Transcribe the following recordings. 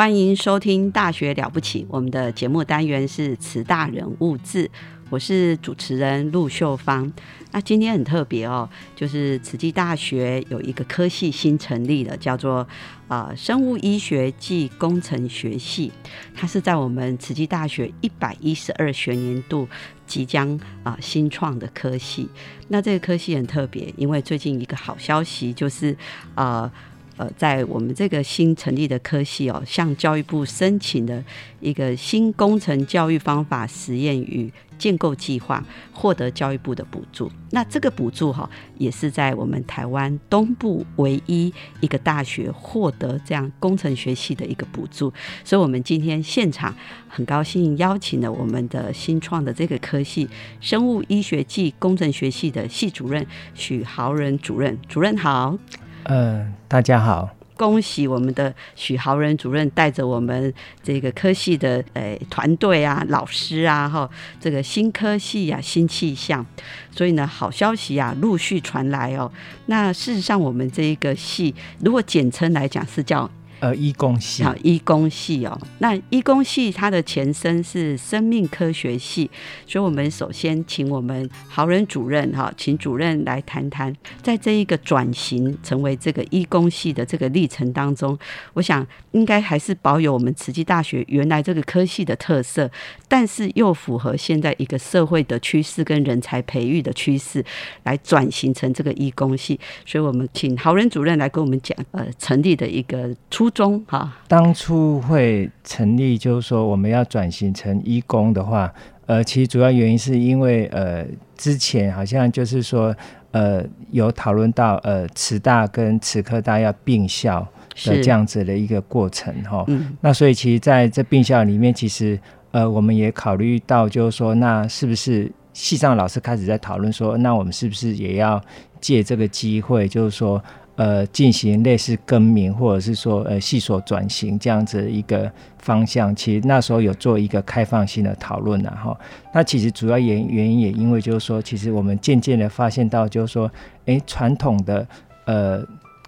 欢迎收听《大学了不起》，我们的节目单元是慈大人物志，我是主持人陆秀芳。那今天很特别哦，就是慈济大学有一个科系新成立的，叫做啊生物医学暨工程学系。它是在我们慈济大学一百一十二学年度即将啊新创的科系。那这个科系很特别，因为最近一个好消息就是啊。呃，在我们这个新成立的科系哦，向教育部申请的一个新工程教育方法实验与建构计划，获得教育部的补助。那这个补助哈，也是在我们台湾东部唯一一个大学获得这样工程学系的一个补助。所以，我们今天现场很高兴邀请了我们的新创的这个科系生物医学暨工程学系的系主任许豪仁主任。主任好。嗯，大家好，恭喜我们的许豪仁主任带着我们这个科系的诶团队啊、老师啊，哈，这个新科系啊、新气象，所以呢，好消息啊陆续传来哦。那事实上，我们这一个系，如果简称来讲，是叫。呃，医工系，好，医工系哦。那医工系它的前身是生命科学系，所以我们首先请我们豪人主任哈，请主任来谈谈，在这一个转型成为这个医工系的这个历程当中，我想应该还是保有我们慈济大学原来这个科系的特色，但是又符合现在一个社会的趋势跟人才培育的趋势，来转型成这个医工系。所以我们请豪人主任来跟我们讲，呃，成立的一个初。中哈，当初会成立，就是说我们要转型成医工的话，呃，其实主要原因是因为呃，之前好像就是说呃，有讨论到呃，慈大跟慈科大要并校的这样子的一个过程哈。嗯。那所以其实在这并校里面，其实呃，我们也考虑到，就是说，那是不是系上老师开始在讨论说，那我们是不是也要借这个机会，就是说。呃，进行类似更名，或者是说呃系所转型这样子一个方向，其实那时候有做一个开放性的讨论然哈。那其实主要原原因也因为就是说，其实我们渐渐的发现到，就是说，哎，传统的呃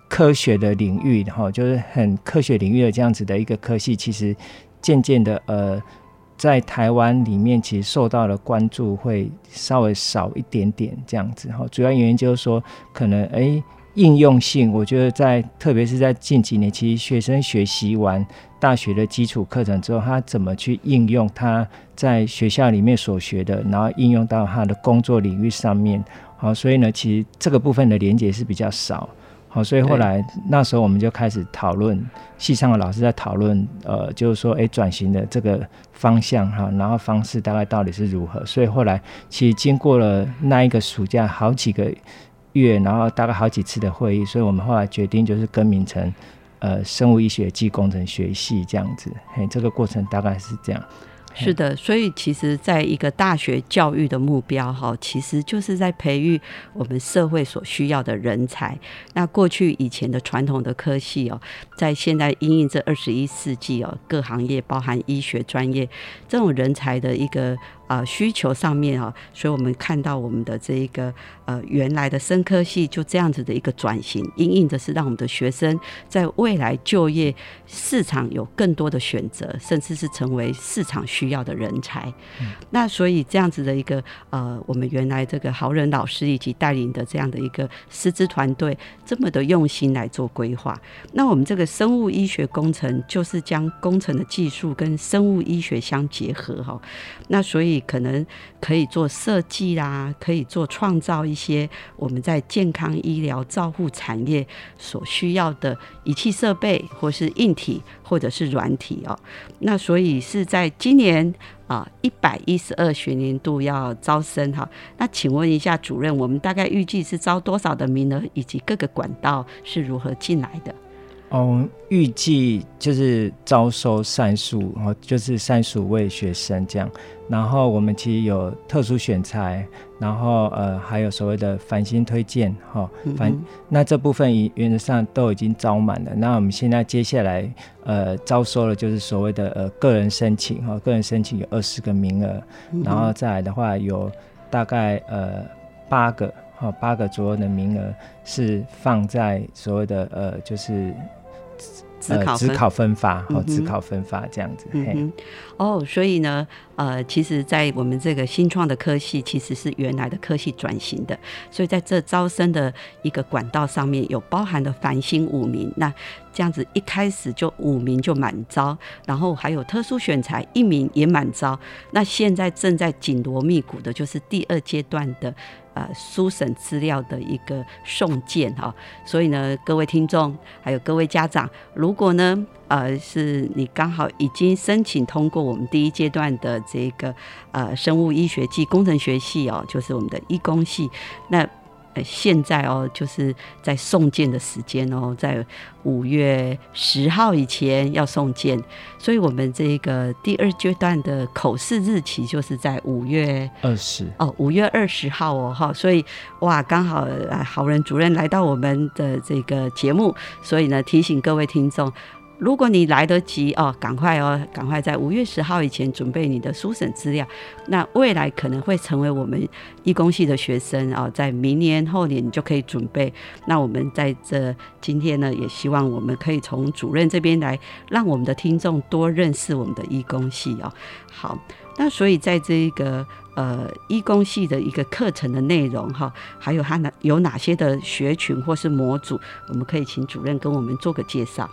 科学的领域哈，就是很科学领域的这样子的一个科系，其实渐渐的呃在台湾里面其实受到了关注会稍微少一点点这样子哈。主要原因就是说，可能哎。应用性，我觉得在特别是在近几年，其实学生学习完大学的基础课程之后，他怎么去应用他在学校里面所学的，然后应用到他的工作领域上面。好，所以呢，其实这个部分的连接是比较少。好，所以后来那时候我们就开始讨论，系上的老师在讨论，呃，就是说，哎，转型的这个方向哈，然后方式大概到底是如何。所以后来其实经过了那一个暑假，好几个。月，然后大概好几次的会议，所以我们后来决定就是更名成呃生物医学暨工程学系这样子。嘿，这个过程大概是这样。是的，所以其实在一个大学教育的目标哈，其实就是在培育我们社会所需要的人才。那过去以前的传统的科系哦，在现在因应这二十一世纪哦，各行业包含医学专业这种人才的一个。呃需求上面啊，所以我们看到我们的这一个呃原来的生科系就这样子的一个转型，因应的是让我们的学生在未来就业市场有更多的选择，甚至是成为市场需要的人才。那所以这样子的一个呃，我们原来这个豪人老师以及带领的这样的一个师资团队，这么的用心来做规划。那我们这个生物医学工程就是将工程的技术跟生物医学相结合哈。那所以可能可以做设计啦，可以做创造一些我们在健康医疗照护产业所需要的仪器设备，或是硬体或者是软体哦。那所以是在今年。啊，一百一十二学年度要招生哈，那请问一下主任，我们大概预计是招多少的名额，以及各个管道是如何进来的？哦，预计就是招收三十五，哦，就是三十五位学生这样。然后我们其实有特殊选材，然后呃还有所谓的繁星推荐，哈，繁那这部分原则上都已经招满了。那我们现在接下来呃招收了就是所谓的呃个人申请，哈，个人申请有二十个名额，然后再来的话有大概呃八个，哈，八个左右的名额是放在所谓的呃就是。呃，只考分发，哦，只考分发这样子。嗯哦，所以呢，呃，其实，在我们这个新创的科系，其实是原来的科系转型的，所以在这招生的一个管道上面有包含的繁星五名，那这样子一开始就五名就满招，然后还有特殊选材一名也满招，那现在正在紧锣密鼓的就是第二阶段的。呃，书审资料的一个送件哈，所以呢，各位听众还有各位家长，如果呢，呃，是你刚好已经申请通过我们第一阶段的这个呃生物医学系工程学系哦，就是我们的医工系，那。呃，现在哦，就是在送件的时间哦，在五月十号以前要送件，所以我们这个第二阶段的口试日期就是在五月二十哦，五月二十号哦，哈，所以哇，刚好啊好人主任来到我们的这个节目，所以呢，提醒各位听众。如果你来得及哦，赶快哦，赶快在五月十号以前准备你的书审资料。那未来可能会成为我们医工系的学生哦，在明年后年你就可以准备。那我们在这今天呢，也希望我们可以从主任这边来，让我们的听众多认识我们的医工系哦。好，那所以在这一个呃医工系的一个课程的内容哈，还有它哪有哪些的学群或是模组，我们可以请主任跟我们做个介绍。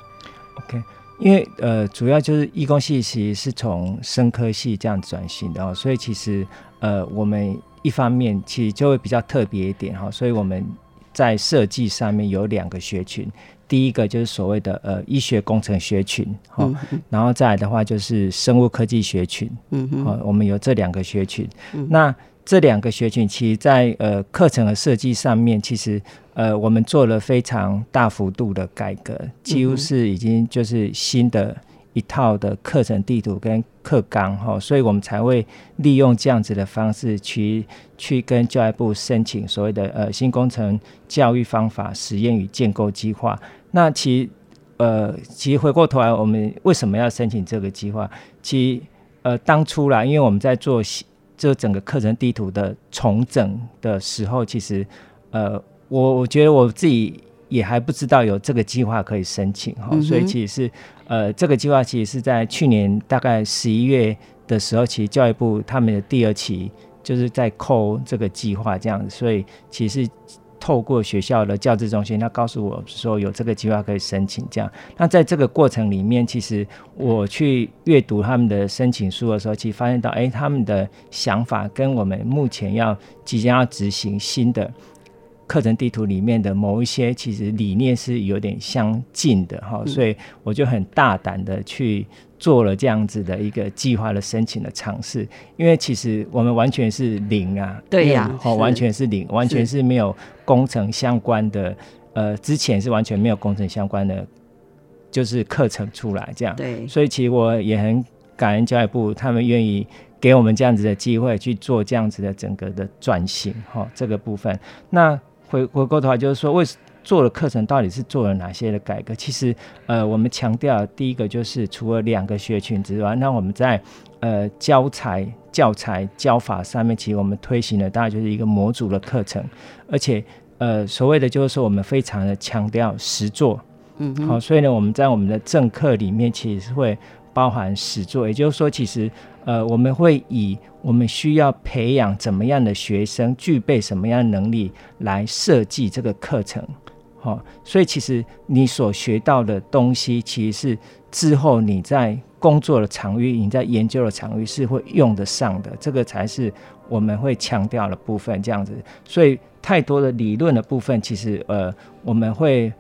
OK，因为呃，主要就是医工系其实是从生科系这样转型的哦，所以其实呃，我们一方面其实就会比较特别一点哈，所以我们在设计上面有两个学群，第一个就是所谓的呃医学工程学群哈，然后再来的话就是生物科技学群，嗯哦，我们有这两个学群，那。这两个学群，其实在呃课程的设计上面，其实呃我们做了非常大幅度的改革，几乎是已经就是新的一套的课程地图跟课纲哈，所以我们才会利用这样子的方式去去跟教育部申请所谓的呃新工程教育方法实验与建构计划。那其呃其实回过头来，我们为什么要申请这个计划？其呃当初啦，因为我们在做。这整个课程地图的重整的时候，其实，呃，我我觉得我自己也还不知道有这个计划可以申请哈，所以其实是，呃，这个计划其实是在去年大概十一月的时候，其实教育部他们的第二期就是在扣这个计划这样子，所以其实。透过学校的教资中心，他告诉我说有这个计划可以申请。这样，那在这个过程里面，其实我去阅读他们的申请书的时候，其实发现到，哎，他们的想法跟我们目前要即将要执行新的课程地图里面的某一些，其实理念是有点相近的哈。所以我就很大胆的去。做了这样子的一个计划的申请的尝试，因为其实我们完全是零啊，对呀，哦，完全是零，完全是没有工程相关的，呃，之前是完全没有工程相关的，就是课程出来这样，对，所以其实我也很感恩教育部，他们愿意给我们这样子的机会去做这样子的整个的转型，哈，这个部分。那回回过头来就是说，为什做的课程到底是做了哪些的改革？其实，呃，我们强调第一个就是除了两个学群之外，那我们在呃教材教材教法上面，其实我们推行的大概就是一个模组的课程，而且呃所谓的就是说我们非常的强调实作，嗯好、所以呢我们在我们的正课里面其实是会包含实作，也就是说其实呃我们会以我们需要培养怎么样的学生，具备什么样的能力来设计这个课程。好、所以其实你所学到的东西，其实是之后你在工作的场域、你在研究的场域是会用得上的，这个才是我们会强调的部分。这样子，所以太多的理论的部分，其实呃，我们会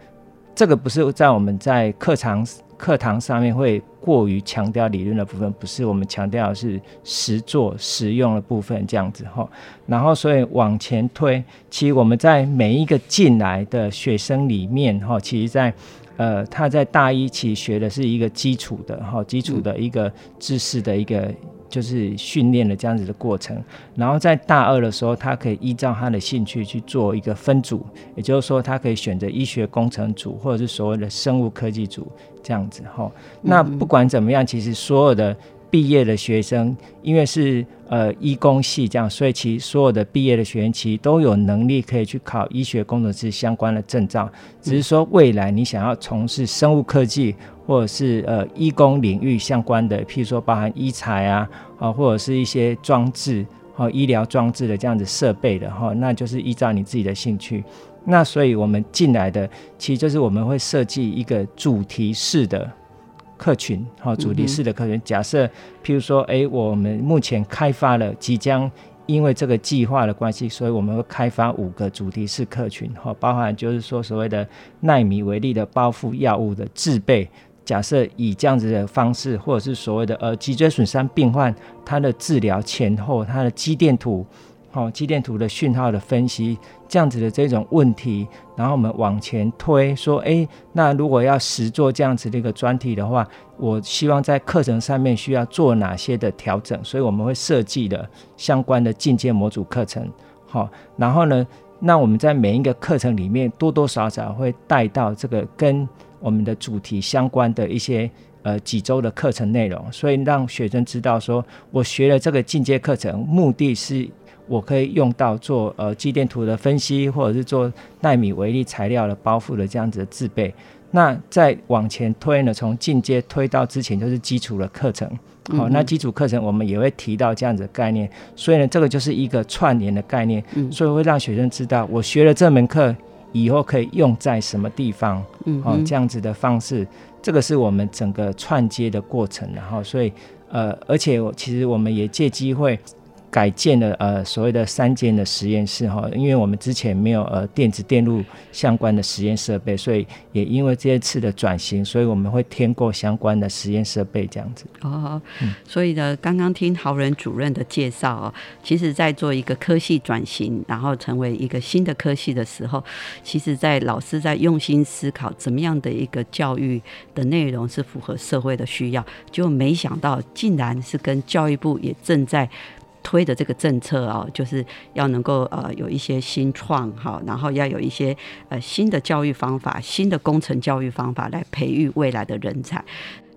这个不是在我们在课堂课堂上面会过于强调理论的部分，不是我们强调的是实做实用的部分这样子哈。然后所以往前推，其实我们在每一个进来的学生里面哈，其实在呃他在大一其实学的是一个基础的哈，基础的一个知识的一个。就是训练的这样子的过程，然后在大二的时候，他可以依照他的兴趣去做一个分组，也就是说，他可以选择医学工程组或者是所谓的生物科技组这样子哈。那不管怎么样，其实所有的毕业的学生，因为是呃医工系这样，所以其所有的毕业的学员其实都有能力可以去考医学工程师相关的证照，只是说未来你想要从事生物科技。或者是呃医工领域相关的，譬如说包含医材啊，啊或者是一些装置，哈医疗装置的这样子设备的哈，那就是依照你自己的兴趣。那所以我们进来的，其实就是我们会设计一个主题式的客群，哈主题式的客群。假设譬如说，诶，我们目前开发了，即将因为这个计划的关系，所以我们会开发五个主题式客群，哈，包含就是说所谓的纳米为例的包覆药物的制备。假设以这样子的方式，或者是所谓的呃脊椎损伤病患，他的治疗前后，他的肌电图，好肌电图的讯号的分析，这样子的这种问题，然后我们往前推，说，诶，那如果要实做这样子的一个专题的话，我希望在课程上面需要做哪些的调整，所以我们会设计的相关的进阶模组课程，好，然后呢，那我们在每一个课程里面多多少少会带到这个跟我们的主题相关的一些呃几周的课程内容，所以让学生知道说，我学了这个进阶课程，目的是我可以用到做呃肌电图的分析，或者是做纳米微粒材料的包覆的这样子的制备。那再往前推呢，从进阶推到之前就是基础的课程。好，那基础课程我们也会提到这样子的概念，所以呢，这个就是一个串联的概念，所以会让学生知道我学了这门课。以后可以用在什么地方？嗯，哦，这样子的方式，这个是我们整个串接的过程。然后，所以，呃，而且其实我们也借机会。改建了呃所谓的三间的实验室哈，因为我们之前没有呃电子电路相关的实验设备，所以也因为这一次的转型，所以我们会添购相关的实验设备这样子。哦，所以呢，刚刚听豪人主任的介绍哦，其实在做一个科系转型，然后成为一个新的科系的时候，其实在老师在用心思考怎么样的一个教育的内容是符合社会的需要，就没想到竟然是跟教育部也正在。推的这个政策啊，就是要能够呃有一些新创哈，然后要有一些呃新的教育方法、新的工程教育方法来培育未来的人才。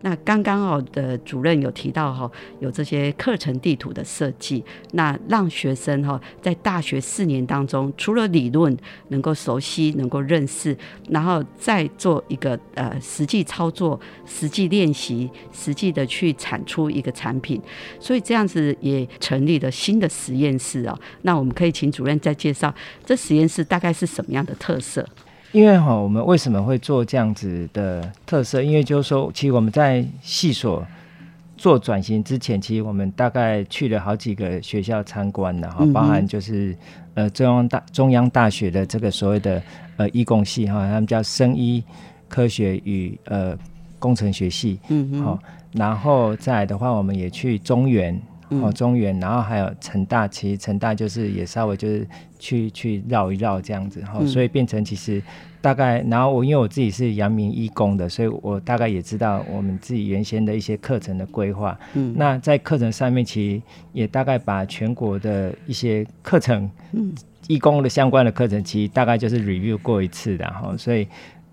那刚刚哦的主任有提到哈，有这些课程地图的设计，那让学生哈在大学四年当中，除了理论能够熟悉、能够认识，然后再做一个呃实际操作、实际练习、实际的去产出一个产品，所以这样子也成立了新的实验室哦。那我们可以请主任再介绍这实验室大概是什么样的特色？因为哈，我们为什么会做这样子的特色？因为就是说，其实我们在系所做转型之前，其实我们大概去了好几个学校参观的哈，包含就是呃中央大中央大学的这个所谓的呃医工系哈，他们叫生医科学与呃工程学系，嗯好，然后再来的话，我们也去中原。哦，中原，然后还有成大，其实成大就是也稍微就是去去绕一绕这样子，哈，所以变成其实大概，然后我因为我自己是阳明医工的，所以我大概也知道我们自己原先的一些课程的规划。嗯，那在课程上面，其实也大概把全国的一些课程，嗯，义工的相关的课程，其实大概就是 review 过一次的，哈，所以。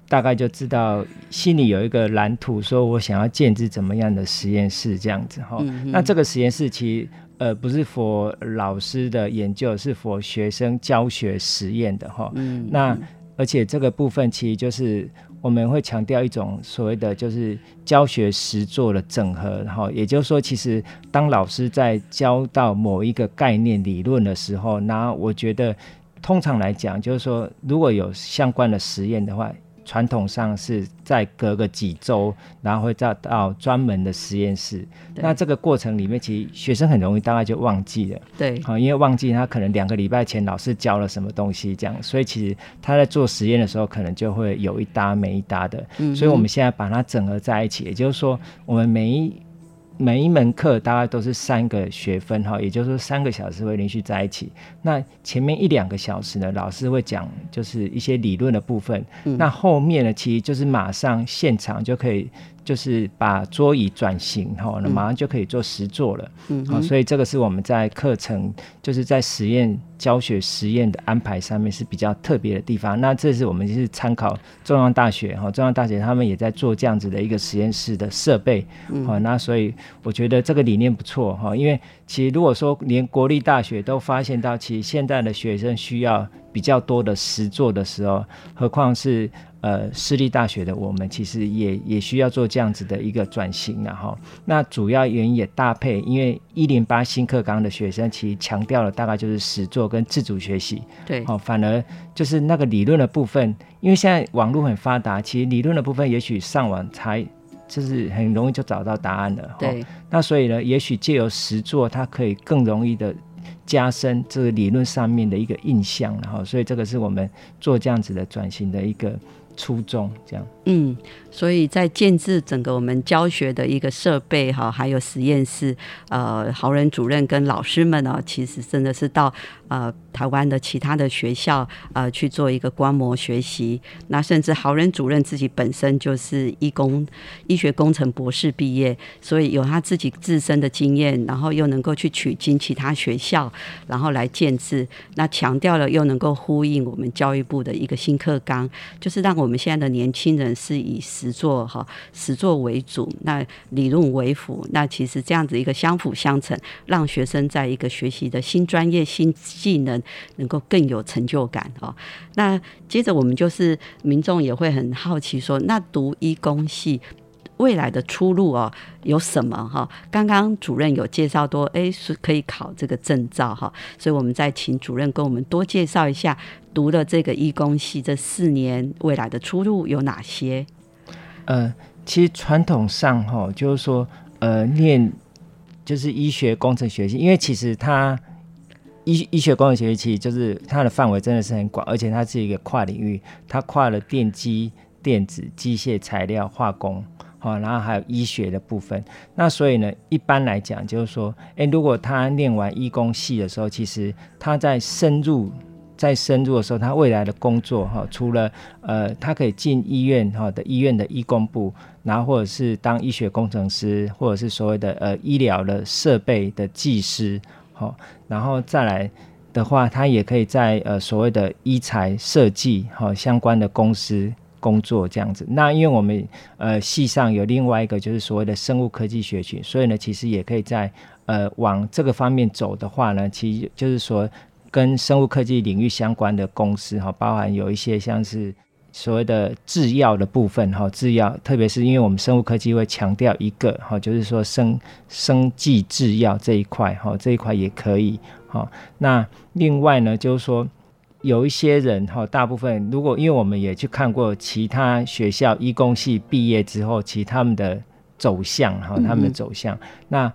大概就知道心里有一个蓝图，说我想要建制怎么样的实验室这样子哈。那这个实验室其实呃不是 for 老师的研究，是 for 学生教学实验的哈。嗯那而且这个部分其实就是我们会强调一种所谓的就是教学实作的整合，然后也就是说，其实当老师在教到某一个概念理论的时候，那我觉得通常来讲，就是说如果有相关的实验的话。传统上是再隔个几周，然后会再到专门的实验室。那这个过程里面，其实学生很容易大概就忘记了。对，好，因为忘记他可能两个礼拜前老师教了什么东西，这样，所以其实他在做实验的时候，可能就会有一搭没一搭的。嗯，所以我们现在把它整合在一起，也就是说，我们每一每一门课大概都是三个学分哈，也就是说三个小时会连续在一起。那前面一两个小时呢，老师会讲就是一些理论的部分。那后面呢，其实就是马上现场就可以。就是把桌椅转型哈，那马上就可以做实做了。嗯，好，所以这个是我们在课程，就是在实验教学实验的安排上面是比较特别的地方。那这是我们就是参考中央大学哈，中央大学他们也在做这样子的一个实验室的设备。好，那所以我觉得这个理念不错哈，因为其实如果说连国立大学都发现到，其实现在的学生需要比较多的实作的时候，何况是。呃，私立大学的我们其实也也需要做这样子的一个转型然后。那主要原因也搭配，因为一零八新课纲的学生其实强调了大概就是实作跟自主学习。对，哦，反而就是那个理论的部分，因为现在网络很发达，其实理论的部分也许上网才就是很容易就找到答案了。对，那所以呢，也许借由实作，它可以更容易的加深这个理论上面的一个印象，然后，所以这个是我们做这样子的转型的一个。初衷这样，嗯，所以在建制整个我们教学的一个设备哈，还有实验室，呃，豪人主任跟老师们呢，其实真的是到呃台湾的其他的学校呃去做一个观摩学习。那甚至豪人主任自己本身就是医工医学工程博士毕业，所以有他自己自身的经验，然后又能够去取经其他学校，然后来建制。那强调了又能够呼应我们教育部的一个新课纲，就是让我们现在的年轻人是以实作哈实作为主，那理论为辅，那其实这样子一个相辅相成，让学生在一个学习的新专业、新技能能够更有成就感哦。那接着我们就是民众也会很好奇说，那读医工系。未来的出路哦有什么哈？刚刚主任有介绍多，哎是可以考这个证照哈，所以我们再请主任跟我们多介绍一下读了这个医工系这四年未来的出路有哪些？呃，其实传统上哈，就是说呃念就是医学工程学系，因为其实它医医学工程学系就是它的范围真的是很广，而且它是一个跨领域，它跨了电机、电子、机械、材料、化工。好，然后还有医学的部分。那所以呢，一般来讲，就是说，诶，如果他念完医工系的时候，其实他在深入、在深入的时候，他未来的工作哈，除了呃，他可以进医院哈的医院的医工部，然后或者是当医学工程师，或者是所谓的呃医疗的设备的技师，好，然后再来的话，他也可以在呃所谓的医材设计哈相关的公司。工作这样子，那因为我们呃系上有另外一个就是所谓的生物科技学群，所以呢，其实也可以在呃往这个方面走的话呢，其实就是说跟生物科技领域相关的公司哈，包含有一些像是所谓的制药的部分哈，制药，特别是因为我们生物科技会强调一个哈，就是说生生技制药这一块哈，这一块也可以哈。那另外呢，就是说。有一些人哈，大部分如果因为我们也去看过其他学校医工系毕业之后，其他们的走向哈，他们的走向。那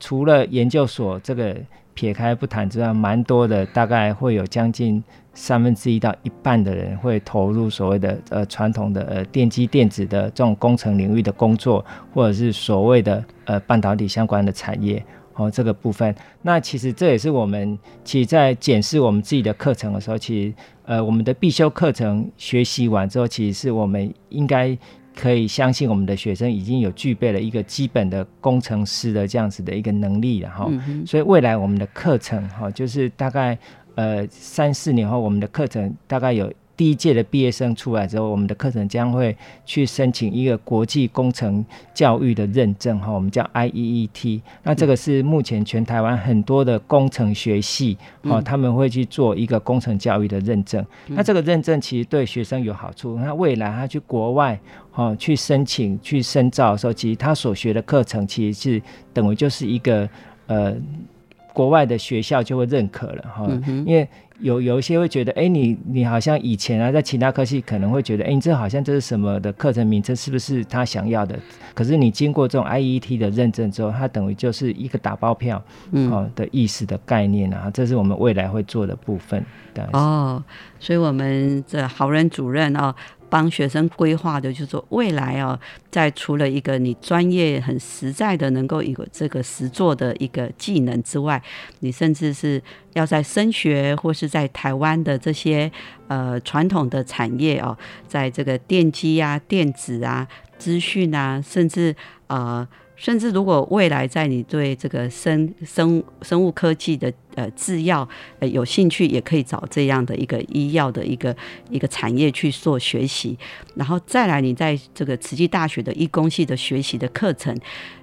除了研究所这个撇开不谈之外，蛮多的，大概会有将近三分之一到一半的人会投入所谓的呃传统的呃电机电子的这种工程领域的工作，或者是所谓的呃半导体相关的产业。哦，这个部分，那其实这也是我们其实在检视我们自己的课程的时候，其实呃，我们的必修课程学习完之后，其实是我们应该可以相信我们的学生已经有具备了一个基本的工程师的这样子的一个能力了哈。所以未来我们的课程哈，就是大概呃三四年后，我们的课程大概有第一届的毕业生出来之后，我们的课程将会去申请一个国际工程教育的认证哈，我们叫 IEET。那这个是目前全台湾很多的工程学系哦，他们会去做一个工程教育的认证。那这个认证其实对学生有好处，那未来他去国外哦去申请去深造的时候，其实他所学的课程其实是等于就是一个呃国外的学校就会认可了哈，因为。有有一些会觉得，哎，你你好像以前啊，在其他科系可能会觉得，哎，你这好像这是什么的课程名称，是不是他想要的？可是你经过这种 IET 的认证之后，它等于就是一个打包票，哦的意思的概念啊，这是我们未来会做的部分。哦，所以我们这好人主任哦。帮学生规划的，就是说未来哦，在除了一个你专业很实在的能够有这个实做的一个技能之外，你甚至是要在升学或是在台湾的这些呃传统的产业哦，在这个电机啊、电子啊、资讯啊，甚至呃。甚至如果未来在你对这个生生生物科技的呃制药呃有兴趣，也可以找这样的一个医药的一个一个产业去做学习，然后再来你在这个慈济大学的医工系的学习的课程，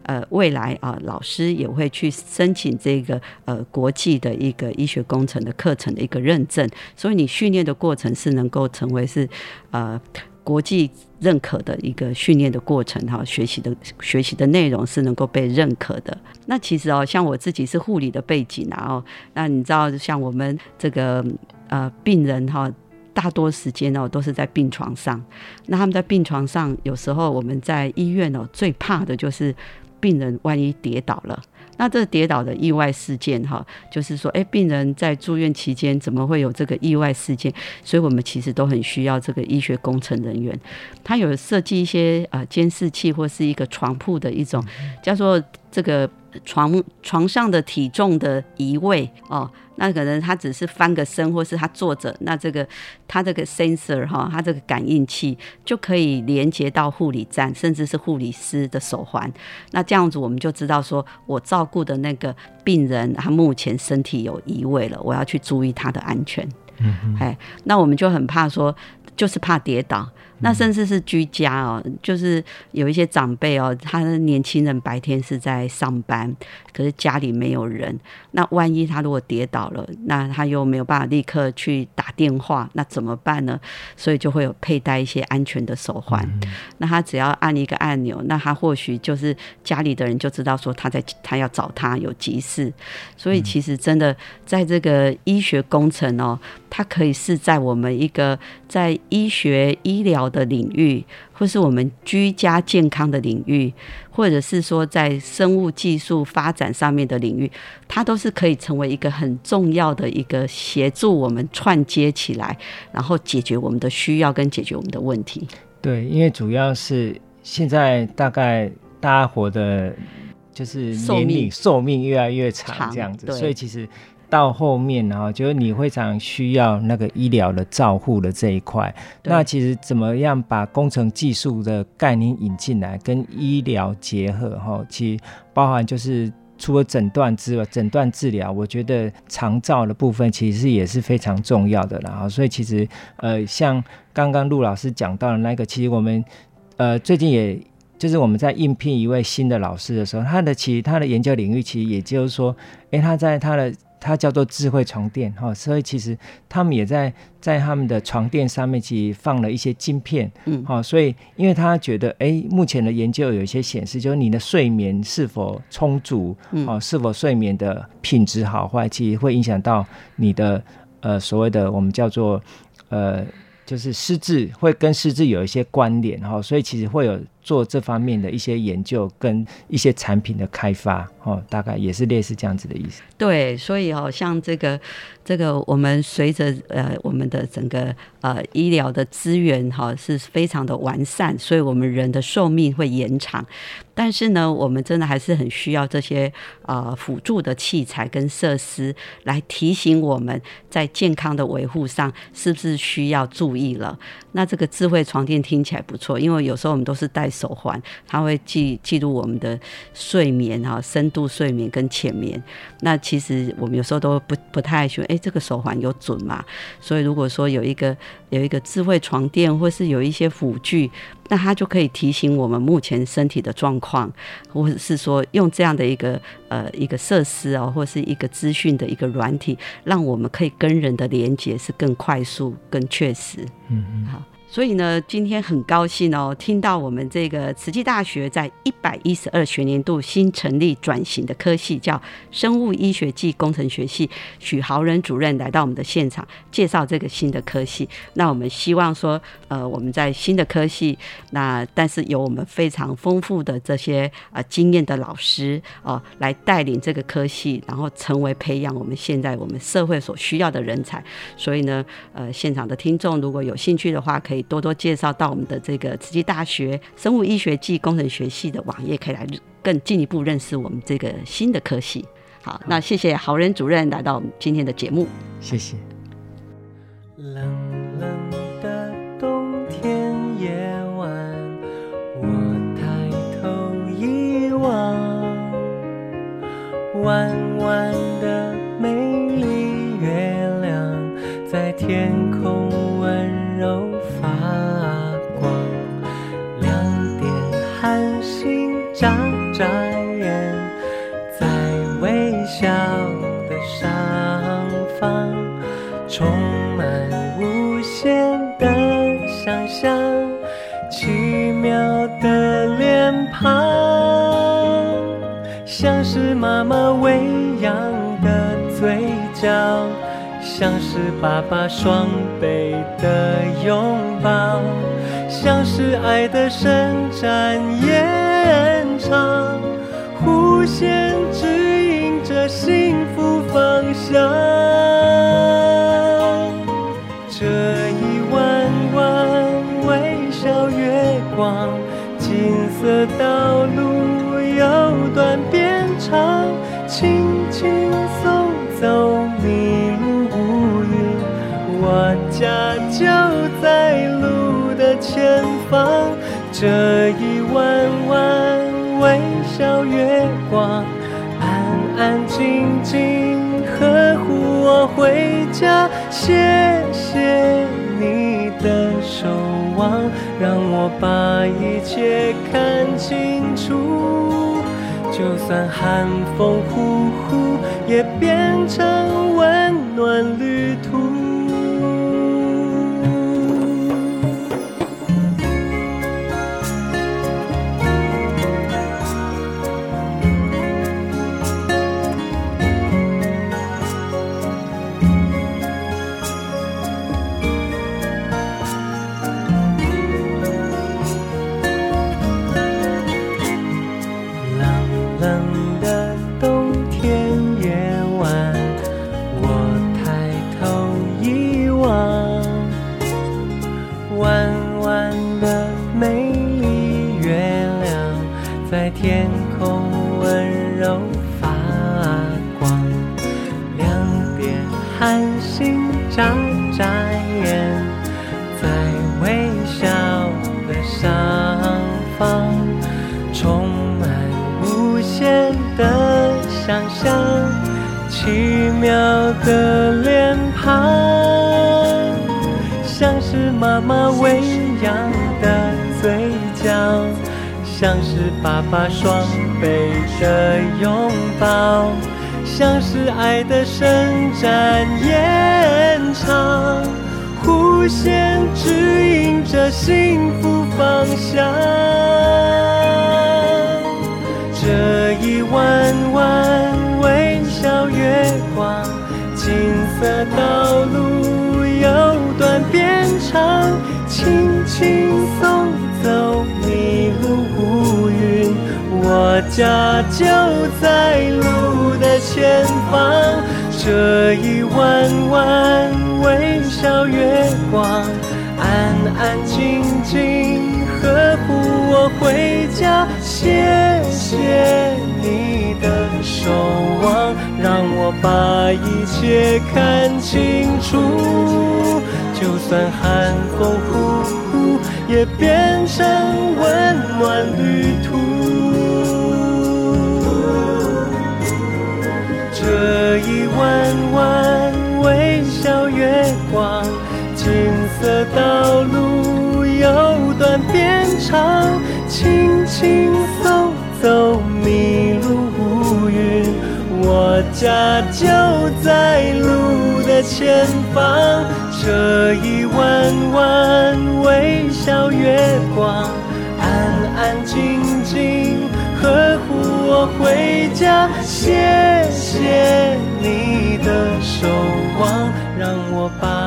呃，未来啊老师也会去申请这个呃国际的一个医学工程的课程的一个认证，所以你训练的过程是能够成为是呃。国际认可的一个训练的过程哈，学习的学习的内容是能够被认可的。那其实哦，像我自己是护理的背景啊哦，那你知道像我们这个呃病人哈，大多时间哦都是在病床上。那他们在病床上，有时候我们在医院哦，最怕的就是病人万一跌倒了。那这跌倒的意外事件，哈，就是说，哎，病人在住院期间怎么会有这个意外事件？所以我们其实都很需要这个医学工程人员，他有设计一些啊监视器或是一个床铺的一种叫做这个床床上的体重的移位哦。那可能他只是翻个身，或是他坐着，那这个他这个 sensor 哈，他这个感应器就可以连接到护理站，甚至是护理师的手环。那这样子我们就知道说，我照顾的那个病人他目前身体有移位了，我要去注意他的安全。嗯，哎，那我们就很怕说，就是怕跌倒。那甚至是居家哦，就是有一些长辈哦，他的年轻人白天是在上班，可是家里没有人。那万一他如果跌倒了，那他又没有办法立刻去打电话，那怎么办呢？所以就会有佩戴一些安全的手环。那他只要按一个按钮，那他或许就是家里的人就知道说他在他要找他有急事。所以其实真的在这个医学工程哦，它可以是在我们一个在医学医疗。的领域，或是我们居家健康的领域，或者是说在生物技术发展上面的领域，它都是可以成为一个很重要的一个协助我们串接起来，然后解决我们的需要跟解决我们的问题。对，因为主要是现在大概大家活的，就是年龄寿命越来越长，这样子，所以其实。到后面，然后就是你非常需要那个医疗的照护的这一块。那其实怎么样把工程技术的概念引进来，跟医疗结合？哈，其实包含就是除了诊断之外，诊断治疗，我觉得长照的部分其实也是非常重要的。然后，所以其实呃，像刚刚陆老师讲到的那个，其实我们呃最近也就是我们在应聘一位新的老师的时候，他的其实他的研究领域其实也就是说，诶，他在他的它叫做智慧床垫，哈，所以其实他们也在在他们的床垫上面其实放了一些晶片，嗯，好，所以因为他觉得，哎，目前的研究有一些显示，就是你的睡眠是否充足，哦，是否睡眠的品质好坏，其实会影响到你的呃所谓的我们叫做呃就是失智，会跟失智有一些关联，哈，所以其实会有。做这方面的一些研究跟一些产品的开发，哦，大概也是类似这样子的意思。对，所以哦，像这个这个，我们随着呃我们的整个呃医疗的资源哈是非常的完善，所以我们人的寿命会延长。但是呢，我们真的还是很需要这些呃辅助的器材跟设施来提醒我们在健康的维护上是不是需要注意了。那这个智慧床垫听起来不错，因为有时候我们都是带。手环，它会记记录我们的睡眠哈，深度睡眠跟浅眠。那其实我们有时候都不不太喜欢，哎，这个手环有准吗？所以如果说有一个有一个智慧床垫，或是有一些辅具，那它就可以提醒我们目前身体的状况，或者是说用这样的一个呃一个设施哦，或是一个资讯的一个软体，让我们可以跟人的连接是更快速、更确实。嗯嗯，好。所以呢，今天很高兴哦，听到我们这个慈济大学在一百一十二学年度新成立转型的科系，叫生物医学暨工程学系，许豪仁主任来到我们的现场介绍这个新的科系。那我们希望说，呃，我们在新的科系，那但是有我们非常丰富的这些呃经验的老师哦，来带领这个科系，然后成为培养我们现在我们社会所需要的人才。所以呢，呃，现场的听众如果有兴趣的话，可以。多多介绍到我们的这个慈济大学生物医学暨工程学系的网页，可以来更进一步认识我们这个新的科系。好，那谢谢豪人主任来到我们今天的节目，谢谢。冷冷的冬天夜晚，我抬头一望，弯弯笑的上方，充满无限的想象，奇妙的脸庞，像是妈妈喂养的嘴角，像是爸爸双臂的拥抱，像是爱的伸展延长，弧线方向。这一弯弯微笑月光，金色道路由短变长，轻轻松走，迷路无云。我家就在路的前方。这一弯弯。微笑月回家。谢谢你的守望，让我把一切看清楚。就算寒风呼呼，也变成温暖旅途。奇妙的脸庞，像是妈妈喂养的嘴角，像是爸爸双倍的拥抱，像是爱的伸展延长，弧线指引着幸福方向，这一弯弯。月光，金色道路由短变长，轻轻松走迷路乌云。我家就在路的前方，这一弯弯微笑月光，安安静静呵护我回家。谢谢你的守望，把一切看清楚。就算寒风呼呼。也变成温暖旅途。这一弯弯微笑月光，金色道路由短变长，轻轻松走，迷路乌云，我家就在路的前方。这一弯弯微笑月光，安安静静呵护我回家。谢谢你的守望，让我把。